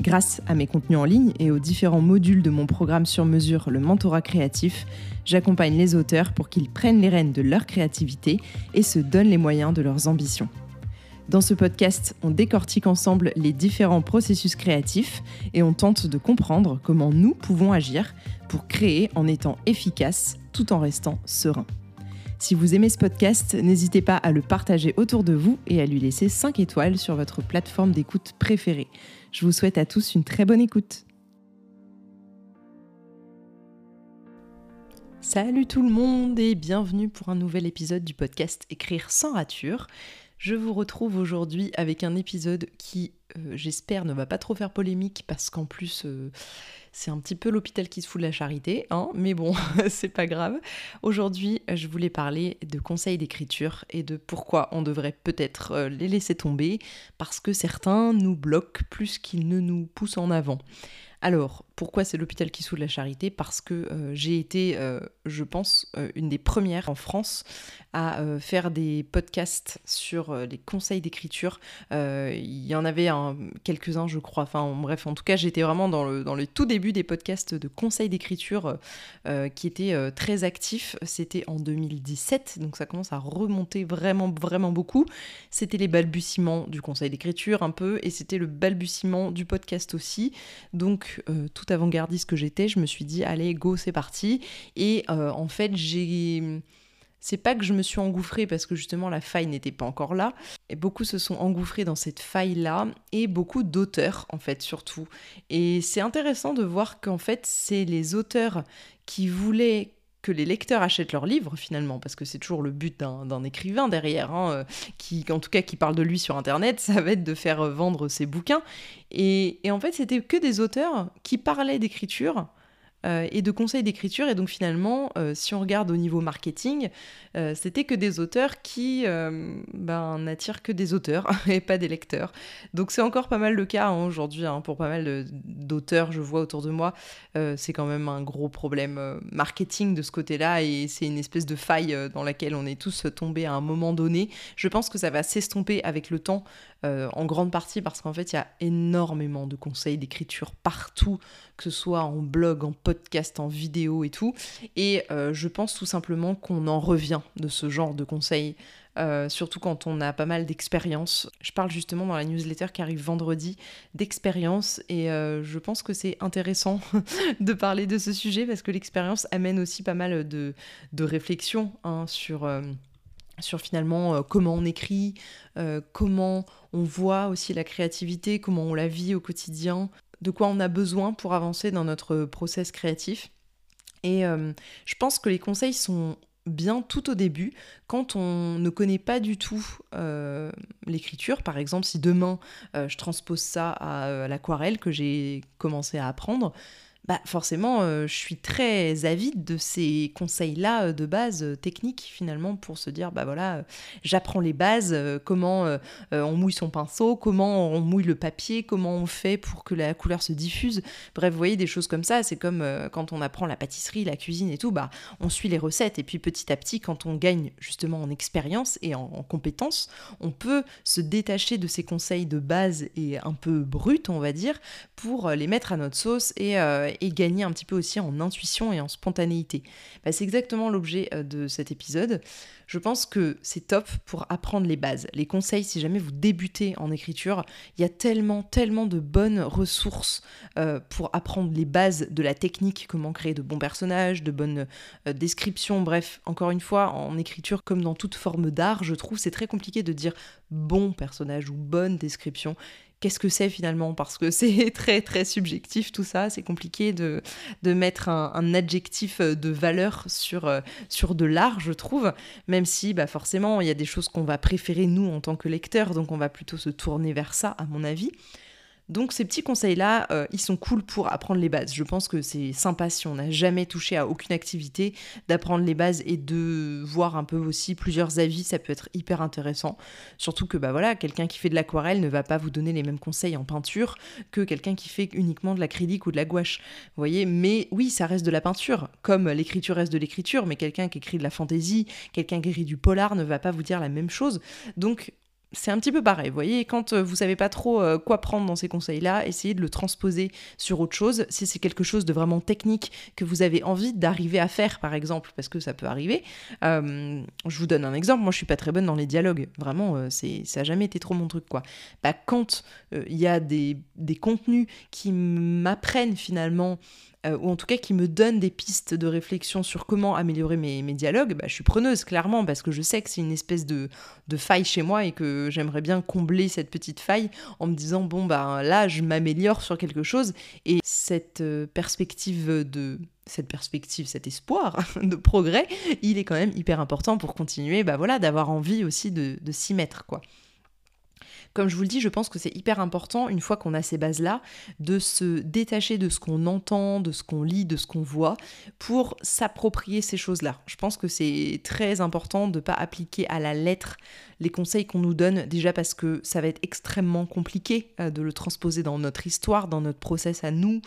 Grâce à mes contenus en ligne et aux différents modules de mon programme sur mesure, le mentorat créatif, j'accompagne les auteurs pour qu'ils prennent les rênes de leur créativité et se donnent les moyens de leurs ambitions. Dans ce podcast, on décortique ensemble les différents processus créatifs et on tente de comprendre comment nous pouvons agir pour créer en étant efficace tout en restant serein. Si vous aimez ce podcast, n'hésitez pas à le partager autour de vous et à lui laisser 5 étoiles sur votre plateforme d'écoute préférée. Je vous souhaite à tous une très bonne écoute. Salut tout le monde et bienvenue pour un nouvel épisode du podcast Écrire sans rature. Je vous retrouve aujourd'hui avec un épisode qui, euh, j'espère, ne va pas trop faire polémique parce qu'en plus, euh, c'est un petit peu l'hôpital qui se fout de la charité, hein, mais bon, c'est pas grave. Aujourd'hui, je voulais parler de conseils d'écriture et de pourquoi on devrait peut-être euh, les laisser tomber parce que certains nous bloquent plus qu'ils ne nous poussent en avant. Alors, pourquoi c'est l'hôpital qui de la charité? Parce que euh, j'ai été, euh, je pense, euh, une des premières en France à faire des podcasts sur les conseils d'écriture. Il y en avait quelques-uns, je crois. Enfin, bref, en tout cas, j'étais vraiment dans le, dans le tout début des podcasts de conseils d'écriture qui étaient très actifs. C'était en 2017, donc ça commence à remonter vraiment, vraiment beaucoup. C'était les balbutiements du conseil d'écriture un peu, et c'était le balbutiement du podcast aussi. Donc, tout avant-gardiste que j'étais, je me suis dit, allez, go, c'est parti. Et euh, en fait, j'ai. C'est pas que je me suis engouffrée parce que justement la faille n'était pas encore là. Et beaucoup se sont engouffrés dans cette faille-là et beaucoup d'auteurs en fait surtout. Et c'est intéressant de voir qu'en fait c'est les auteurs qui voulaient que les lecteurs achètent leurs livres finalement, parce que c'est toujours le but d'un écrivain derrière, hein, euh, qui, en tout cas qui parle de lui sur Internet, ça va être de faire vendre ses bouquins. Et en fait, c'était que des auteurs qui parlaient d'écriture euh, et de conseils d'écriture. Et donc finalement, euh, si on regarde au niveau marketing, euh, c'était que des auteurs qui ben, n'attirent que des auteurs et pas des lecteurs. Donc c'est encore pas mal le cas hein, aujourd'hui hein, pour pas mal d'auteurs, je vois autour de moi. c'est quand même un gros problème marketing de ce côté-là et c'est une espèce de faille dans laquelle on est tous tombés à un moment donné. Je pense que ça va s'estomper avec le temps en grande partie parce qu'en fait il y a énormément de conseils d'écriture partout, que ce soit en blog, en podcast, en vidéo et tout. Et euh, je pense tout simplement qu'on en revient de ce genre de conseils. Euh, surtout quand on a pas mal d'expérience. Je parle justement dans la newsletter qui arrive vendredi d'expérience et euh, je pense que c'est intéressant de parler de ce sujet parce que l'expérience amène aussi pas mal de, de réflexions hein, sur, sur finalement comment on écrit, comment on voit aussi la créativité, comment on la vit au quotidien, de quoi on a besoin pour avancer dans notre process créatif. Et euh, je pense que les conseils sont bien tout au début, quand on ne connaît pas du tout euh, l'écriture. Par exemple, si demain euh, je transpose ça à l'aquarelle que j'ai commencé à apprendre, bah forcément, euh, je suis très avide de ces conseils-là euh, de base euh, techniques finalement pour se dire, bah voilà, j'apprends les bases, comment on mouille son pinceau, comment on mouille le papier, comment on fait pour que la couleur se diffuse. Bref, vous voyez, des choses comme ça, c'est comme quand on apprend la pâtisserie, la cuisine et tout, bah on suit les recettes et puis petit à petit, quand on gagne justement en expérience et en, en compétence, on peut se détacher de ces conseils de base et un peu bruts, on va dire, pour les mettre à notre sauce et et gagner un petit peu aussi en intuition et en spontanéité. Bah, c'est exactement l'objet euh, de cet épisode. Je pense que c'est top pour apprendre les bases. Les conseils, si jamais vous débutez en écriture, il y a tellement, tellement de bonnes ressources euh, pour apprendre les bases de la technique, comment créer de bons personnages, de bonnes euh, descriptions. Bref, encore une fois, en écriture, comme dans toute forme d'art, je trouve c'est très compliqué de dire bon personnage ou bonne description qu'est-ce que c'est finalement? Parce que c'est très très subjectif tout ça, c'est compliqué de, de mettre un, adjectif euh, de valeur sur, euh, sur de l'art, je trouve, même si bah, forcément il y a des choses qu'on va préférer nous en tant que lecteurs, donc on va plutôt se tourner vers ça, à mon avis. Donc ces petits conseils-là, euh, ils sont cool pour apprendre les bases. Je pense que c'est sympa si on n'a jamais touché à aucune activité, d'apprendre les bases et de voir un peu aussi plusieurs avis, ça peut être hyper intéressant. Surtout que bah voilà, quelqu'un qui fait de l'aquarelle ne va pas vous donner les mêmes conseils en peinture que quelqu'un qui fait uniquement de l'acrylique ou de la gouache. Vous voyez, mais oui, ça reste de la peinture, comme l'écriture reste de l'écriture, mais quelqu'un qui écrit de la fantaisie, quelqu'un qui écrit du polar ne va pas vous dire la même chose. Donc c'est un petit peu pareil. Vous voyez, quand euh, vous savez pas trop euh, quoi prendre dans ces conseils-là, essayez de le transposer sur autre chose. Si c'est quelque chose de vraiment technique que vous avez envie d'arriver à faire, par exemple, parce que ça peut arriver. Euh, je vous donne un exemple. Moi, je suis pas très bonne dans les dialogues. Vraiment, c'est ça a jamais été trop mon truc, quoi. Bah, quand il y a des, des contenus qui m'apprennent finalement euh, ou en tout cas qui me donne des pistes de réflexion sur comment améliorer mes, dialogues, bah, je suis preneuse clairement parce que je sais que c'est une espèce de, faille chez moi et que j'aimerais bien combler cette petite faille en me disant bon bah là je m'améliore sur quelque chose et cette euh, perspective de cette perspective, cet espoir de progrès, il est quand même hyper important pour continuer, bah voilà, d'avoir envie aussi de, de s'y mettre quoi. Comme je vous le dis, je pense que c'est hyper important, une fois qu'on a ces bases-là, de se détacher de ce qu'on entend, de ce qu'on lit, de ce qu'on voit, pour s'approprier ces choses-là. Je pense que c'est très important de ne pas appliquer à la lettre les conseils qu'on nous donne, déjà parce que ça va être extrêmement compliqué euh, de le transposer dans notre histoire, dans notre process à nous.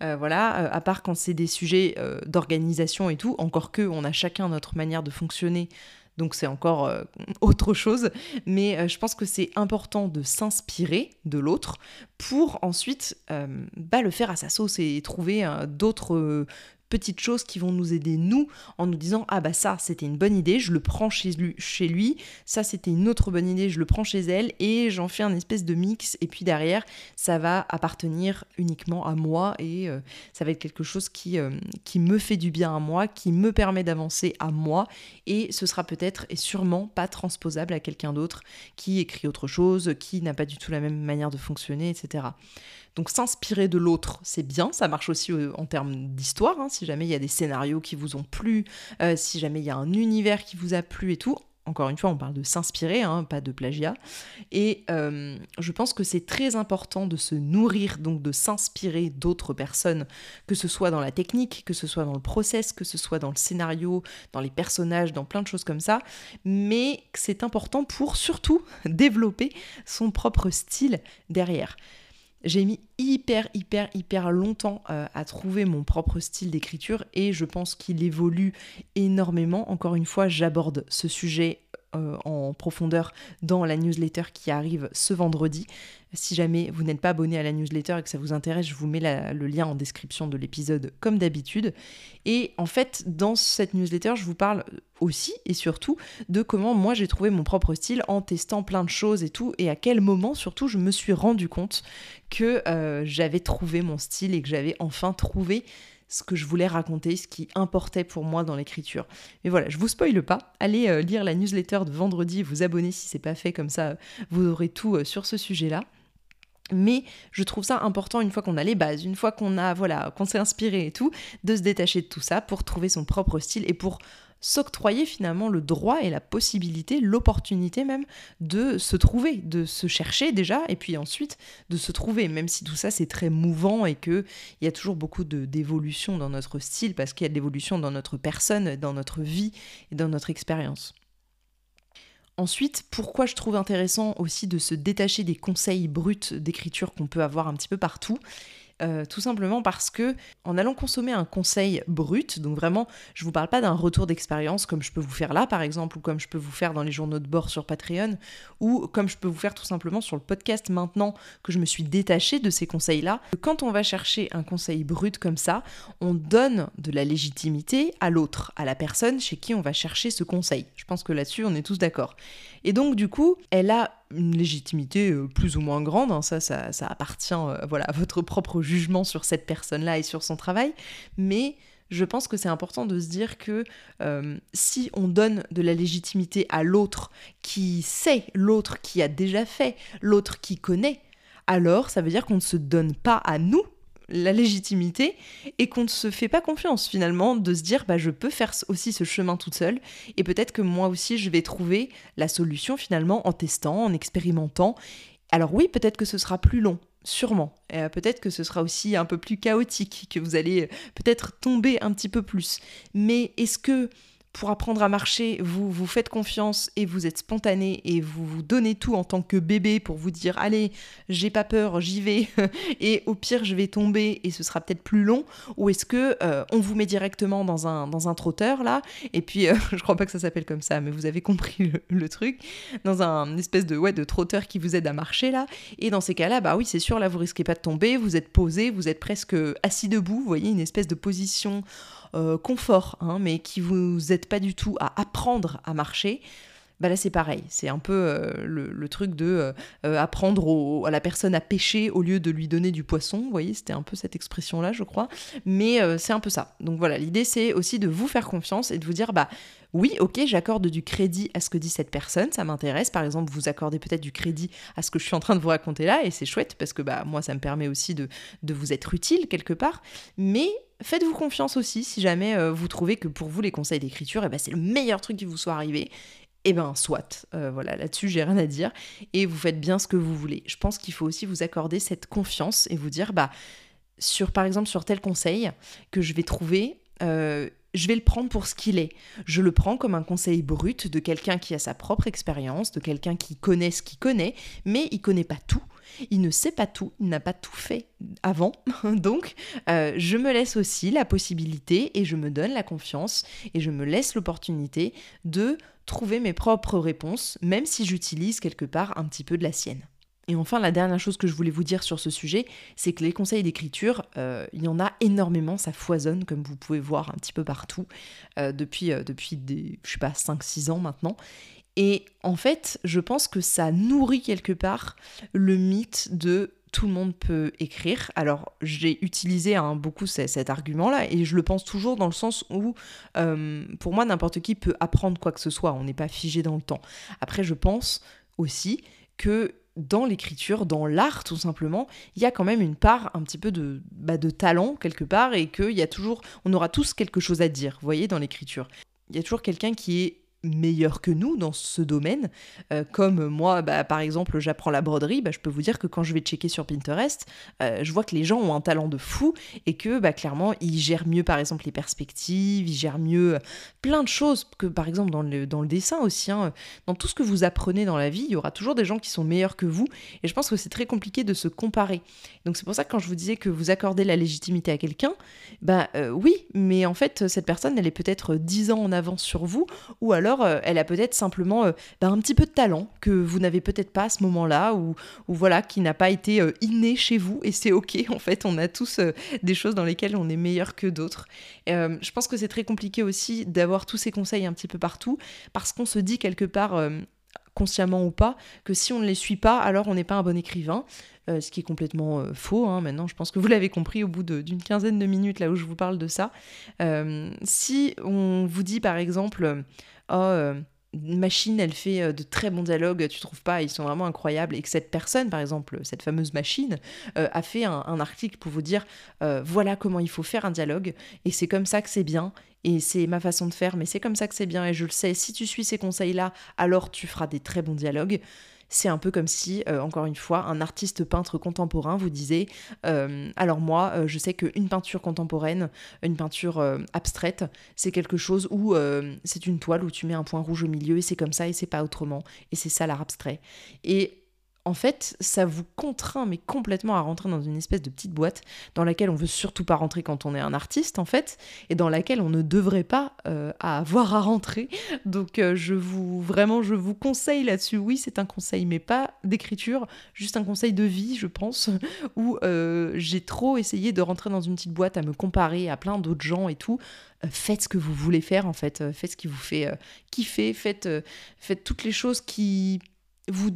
Euh, voilà, euh, à part quand c'est des sujets d'organisation et tout, encore que on a chacun notre manière de fonctionner donc c'est encore euh, autre chose. Mais euh, je pense que c'est important de s'inspirer de l'autre pour ensuite euh, bah, le faire à sa sauce et trouver d'autres petites choses qui vont nous aider nous en nous disant ah bah ça c'était une bonne idée, je le prends chez lui, chez lui. ça c'était une autre bonne idée, je le prends chez elle et j'en fais un espèce de mix et puis derrière ça va appartenir uniquement à moi et euh, ça va être quelque chose qui, euh, qui me fait du bien à moi, qui me permet d'avancer à moi et ce sera peut-être et sûrement pas transposable à quelqu'un d'autre qui écrit autre chose, qui n'a pas du tout la même manière de fonctionner, etc. Donc s'inspirer de l'autre, c'est bien, ça marche aussi euh, en termes d'histoire, hein, si jamais il y a des scénarios qui vous ont plu, euh, si jamais il y a un univers qui vous a plu et tout. Encore une fois, on parle de s'inspirer, hein, pas de plagiat. Et euh, je pense que c'est très important de se nourrir, donc de s'inspirer d'autres personnes, que ce soit dans la technique, que ce soit dans le process, que ce soit dans le scénario, dans les personnages, dans plein de choses comme ça. Mais c'est important pour surtout développer son propre style derrière. J'ai mis hyper, hyper, hyper longtemps euh, à trouver mon propre style d'écriture et je pense qu'il évolue énormément. Encore une fois, j'aborde ce sujet euh, en profondeur dans la newsletter qui arrive ce vendredi. Si jamais vous n'êtes pas abonné à la newsletter et que ça vous intéresse, je vous mets le lien en description de l'épisode comme d'habitude. Et en fait, dans cette newsletter, je vous parle aussi et surtout de comment moi j'ai trouvé mon propre style en testant plein de choses et tout, et à quel moment surtout je me suis rendu compte que euh, j'avais trouvé mon style et que j'avais enfin trouvé ce que je voulais raconter, ce qui importait pour moi dans l'écriture. Mais voilà, je vous spoile pas. Allez euh, lire la newsletter de vendredi vous abonner si c'est pas fait, comme ça vous aurez tout euh, sur ce sujet-là. Mais je trouve ça important une fois qu'on a les bases, une fois qu'on a voilà, qu'on s'est inspiré et tout, de se détacher de tout ça pour trouver son propre style et pour s'octroyer finalement le droit et la possibilité, l'opportunité même de se trouver, de se chercher déjà et puis ensuite de se trouver, même si tout ça c'est très mouvant et qu'il y a toujours beaucoup d'évolution dans notre style parce qu'il y a de l'évolution dans notre personne, dans notre vie et dans notre expérience. Ensuite, pourquoi je trouve intéressant aussi de se détacher des conseils bruts d'écriture qu'on peut avoir un petit peu partout euh, tout simplement parce que en allant consommer un conseil brut, donc vraiment, je vous parle pas d'un retour d'expérience comme je peux vous faire là par exemple, ou comme je peux vous faire dans les journaux de bord sur Patreon, ou comme je peux vous faire tout simplement sur le podcast maintenant que je me suis détachée de ces conseils-là. Quand on va chercher un conseil brut comme ça, on donne de la légitimité à l'autre, à la personne chez qui on va chercher ce conseil. Je pense que là-dessus, on est tous d'accord. Et donc, du coup, elle a une légitimité euh, plus ou moins grande, hein, ça, ça, appartient euh, voilà, à votre propre jugement sur cette personne-là et sur son travail, mais je pense que c'est important de se dire que euh, si on donne de la légitimité à l'autre qui sait, l'autre qui a déjà fait, l'autre qui connaît, alors ça veut dire qu'on ne se donne pas à nous la légitimité et qu'on ne se fait pas confiance finalement de se dire bah je peux faire aussi ce chemin toute seule et peut-être que moi aussi je vais trouver la solution finalement en testant, en expérimentant. Alors oui, peut-être que ce sera plus long, sûrement. Et peut-être que ce sera aussi un peu plus chaotique, que vous allez peut-être tomber un petit peu plus. Mais est-ce que pour apprendre à marcher, vous vous faites confiance et vous êtes spontané et vous vous donnez tout en tant que bébé pour vous dire allez, j'ai pas peur, j'y vais. Et au pire je vais tomber et ce sera peut-être plus long. Ou est-ce que euh, on vous met directement dans un dans un trotteur là? Et puis euh, je crois pas que ça s'appelle comme ça mais vous avez compris le, truc. Dans un espèce de ouais de trotteur qui vous aide à marcher là. Et dans ces cas-là bah oui, c'est sûr là vous risquez pas de tomber, vous êtes posé, vous êtes presque assis debout, vous voyez une espèce de position confort, hein, mais qui vous aide pas du tout à apprendre à marcher, bah là c'est pareil, c'est un peu euh, le, truc de euh, apprendre à la personne à pêcher au lieu de lui donner du poisson, vous voyez, c'était un peu cette expression-là, je crois, mais c'est un peu ça. Donc voilà, l'idée c'est aussi de vous faire confiance et de vous dire, bah oui, ok, j'accorde du crédit à ce que dit cette personne, ça m'intéresse. Par exemple, vous accordez peut-être du crédit à ce que je suis en train de vous raconter là, et c'est chouette parce que bah, moi, ça me permet aussi de, vous être utile quelque part. Mais faites-vous confiance aussi si jamais euh, vous trouvez que pour vous, les conseils d'écriture, eh ben, c'est le meilleur truc qui vous soit arrivé. Eh ben, soit. Euh, voilà, là-dessus, j'ai rien à dire. Et vous faites bien ce que vous voulez. Je pense qu'il faut aussi vous accorder cette confiance et vous dire, bah, sur, par exemple, sur tel conseil que je vais trouver, euh, je vais le prendre pour ce qu'il est. Je le prends comme un conseil brut de quelqu'un qui a sa propre expérience, de quelqu'un qui connaît ce qu'il connaît, mais il connaît pas tout. Il ne sait pas tout, il n'a pas tout fait avant. Donc, euh, je me laisse aussi la possibilité et je me donne la confiance et je me laisse l'opportunité de trouver mes propres réponses, même si j'utilise quelque part un petit peu de la sienne. Et enfin, la dernière chose que je voulais vous dire sur ce sujet, c'est que les conseils d'écriture, euh, il y en a énormément, ça foisonne, comme vous pouvez voir un petit peu partout, euh, depuis, euh, depuis je sais pas, 5-6 ans maintenant. Et en fait, je pense que ça nourrit quelque part le mythe de tout le monde peut écrire. Alors, j'ai utilisé hein, beaucoup cet argument-là et je le pense toujours dans le sens où, pour moi, n'importe qui peut apprendre quoi que ce soit. On n'est pas figé dans le temps. Après, je pense aussi que dans l'écriture, dans l'art tout simplement, il y a quand même une part un petit peu de, bah, talent quelque part et qu'il y a toujours, on aura tous quelque chose à dire, vous voyez, dans l'écriture. Il y a toujours quelqu'un qui est meilleur que nous dans ce domaine. Euh, comme moi, bah, par exemple, j'apprends la broderie, bah, je peux vous dire que quand je vais checker sur Pinterest, euh, je vois que les gens ont un talent de fou et que bah, clairement, ils gèrent mieux, par exemple, les perspectives, ils gèrent mieux euh, plein de choses que, par exemple, dans le, dans le dessin aussi. Hein. dans tout ce que vous apprenez dans la vie, il y aura toujours des gens qui sont meilleurs que vous. Et je pense que c'est très compliqué de se comparer. Donc c'est pour ça que quand je vous disais que vous accordez la légitimité à quelqu'un, bah oui, mais en fait, cette personne, elle est peut-être 10 ans en avance sur vous, ou alors euh, elle a peut-être simplement euh, bah, un petit peu de talent que vous n'avez peut-être pas à ce moment-là, ou, voilà, qui n'a pas été euh, inné chez vous, et c'est ok, en fait, on a tous des choses dans lesquelles on est meilleur que d'autres. je pense que c'est très compliqué aussi d'avoir tous ces conseils un petit peu partout, parce qu'on se dit quelque part consciemment ou pas, que si on ne les suit pas, alors on n'est pas un bon écrivain. ce qui est complètement faux. Hein. Maintenant, je pense que vous l'avez compris au bout d'une quinzaine de minutes là où je vous parle de ça. si on vous dit par exemple, oh, euh, machine, elle fait euh, de très bons dialogues, tu trouves pas, ils sont vraiment incroyables, et que cette personne, par exemple, cette fameuse machine, euh, a fait un, article pour vous dire, voilà comment il faut faire un dialogue, et c'est comme ça que c'est bien, et c'est ma façon de faire, mais c'est comme ça que c'est bien, et je le sais, si tu suis ces conseils-là, alors tu feras des très bons dialogues c'est un peu comme si, euh, encore une fois, un artiste peintre contemporain vous disait euh, Alors, moi, euh, je sais qu'une peinture contemporaine, une peinture abstraite, c'est quelque chose où c'est une toile où tu mets un point rouge au milieu et c'est comme ça et c'est pas autrement. Et c'est ça l'art abstrait. En fait, ça vous contraint, mais complètement à rentrer dans une espèce de petite boîte dans laquelle on veut surtout pas rentrer quand on est un artiste, en fait, et dans laquelle on ne devrait pas euh, avoir à rentrer. Donc, euh, je vous, vraiment, je vous conseille là-dessus. Oui, c'est un conseil, mais pas d'écriture, juste un conseil de vie, je pense, où euh, j'ai trop essayé de rentrer dans une petite boîte à me comparer à plein d'autres gens et tout. Faites ce que vous voulez faire, en fait. Faites ce qui vous fait kiffer. Faites, faites toutes les choses qui vous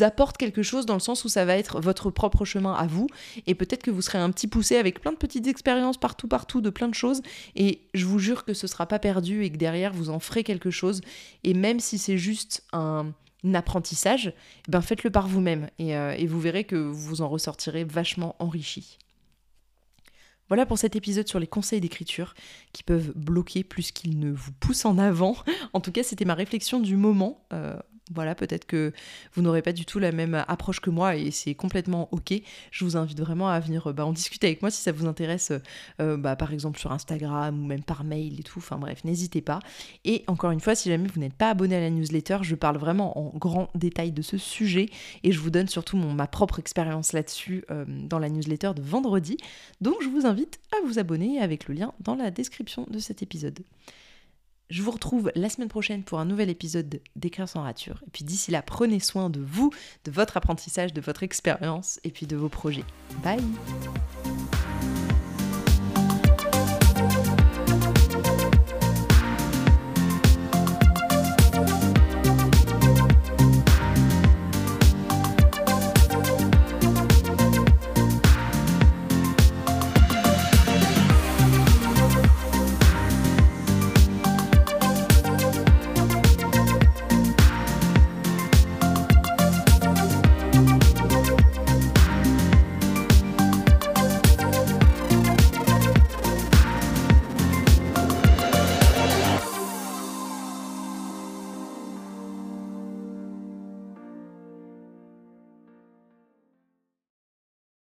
apporte quelque chose dans le sens où ça va être votre propre chemin à vous et peut-être que vous serez un petit poussé avec plein de petites expériences partout partout de plein de choses et je vous jure que ce sera pas perdu et que derrière vous en ferez quelque chose et même si c'est juste un, apprentissage eh ben faites-le par vous-même et, euh, et vous verrez que vous en ressortirez vachement enrichi. Voilà pour cet épisode sur les conseils d'écriture qui peuvent bloquer plus qu'ils ne vous poussent en avant. En tout cas, c'était ma réflexion du moment. Euh, voilà, peut-être que vous n'aurez pas du tout la même approche que moi et c'est complètement ok. Je vous invite vraiment à venir bah, en discuter avec moi si ça vous intéresse, euh, bah, par exemple sur Instagram ou même par mail et tout. Enfin bref, n'hésitez pas. Et encore une fois, si jamais vous n'êtes pas abonné à la newsletter, je parle vraiment en grand détail de ce sujet et je vous donne surtout ma propre expérience là-dessus euh, dans la newsletter de vendredi. Donc je vous invite à vous abonner avec le lien dans la description de cet épisode. Je vous retrouve la semaine prochaine pour un nouvel épisode d'Écrire sans rature. Et puis d'ici là, prenez soin de vous, de votre apprentissage, de votre expérience et puis de vos projets. Bye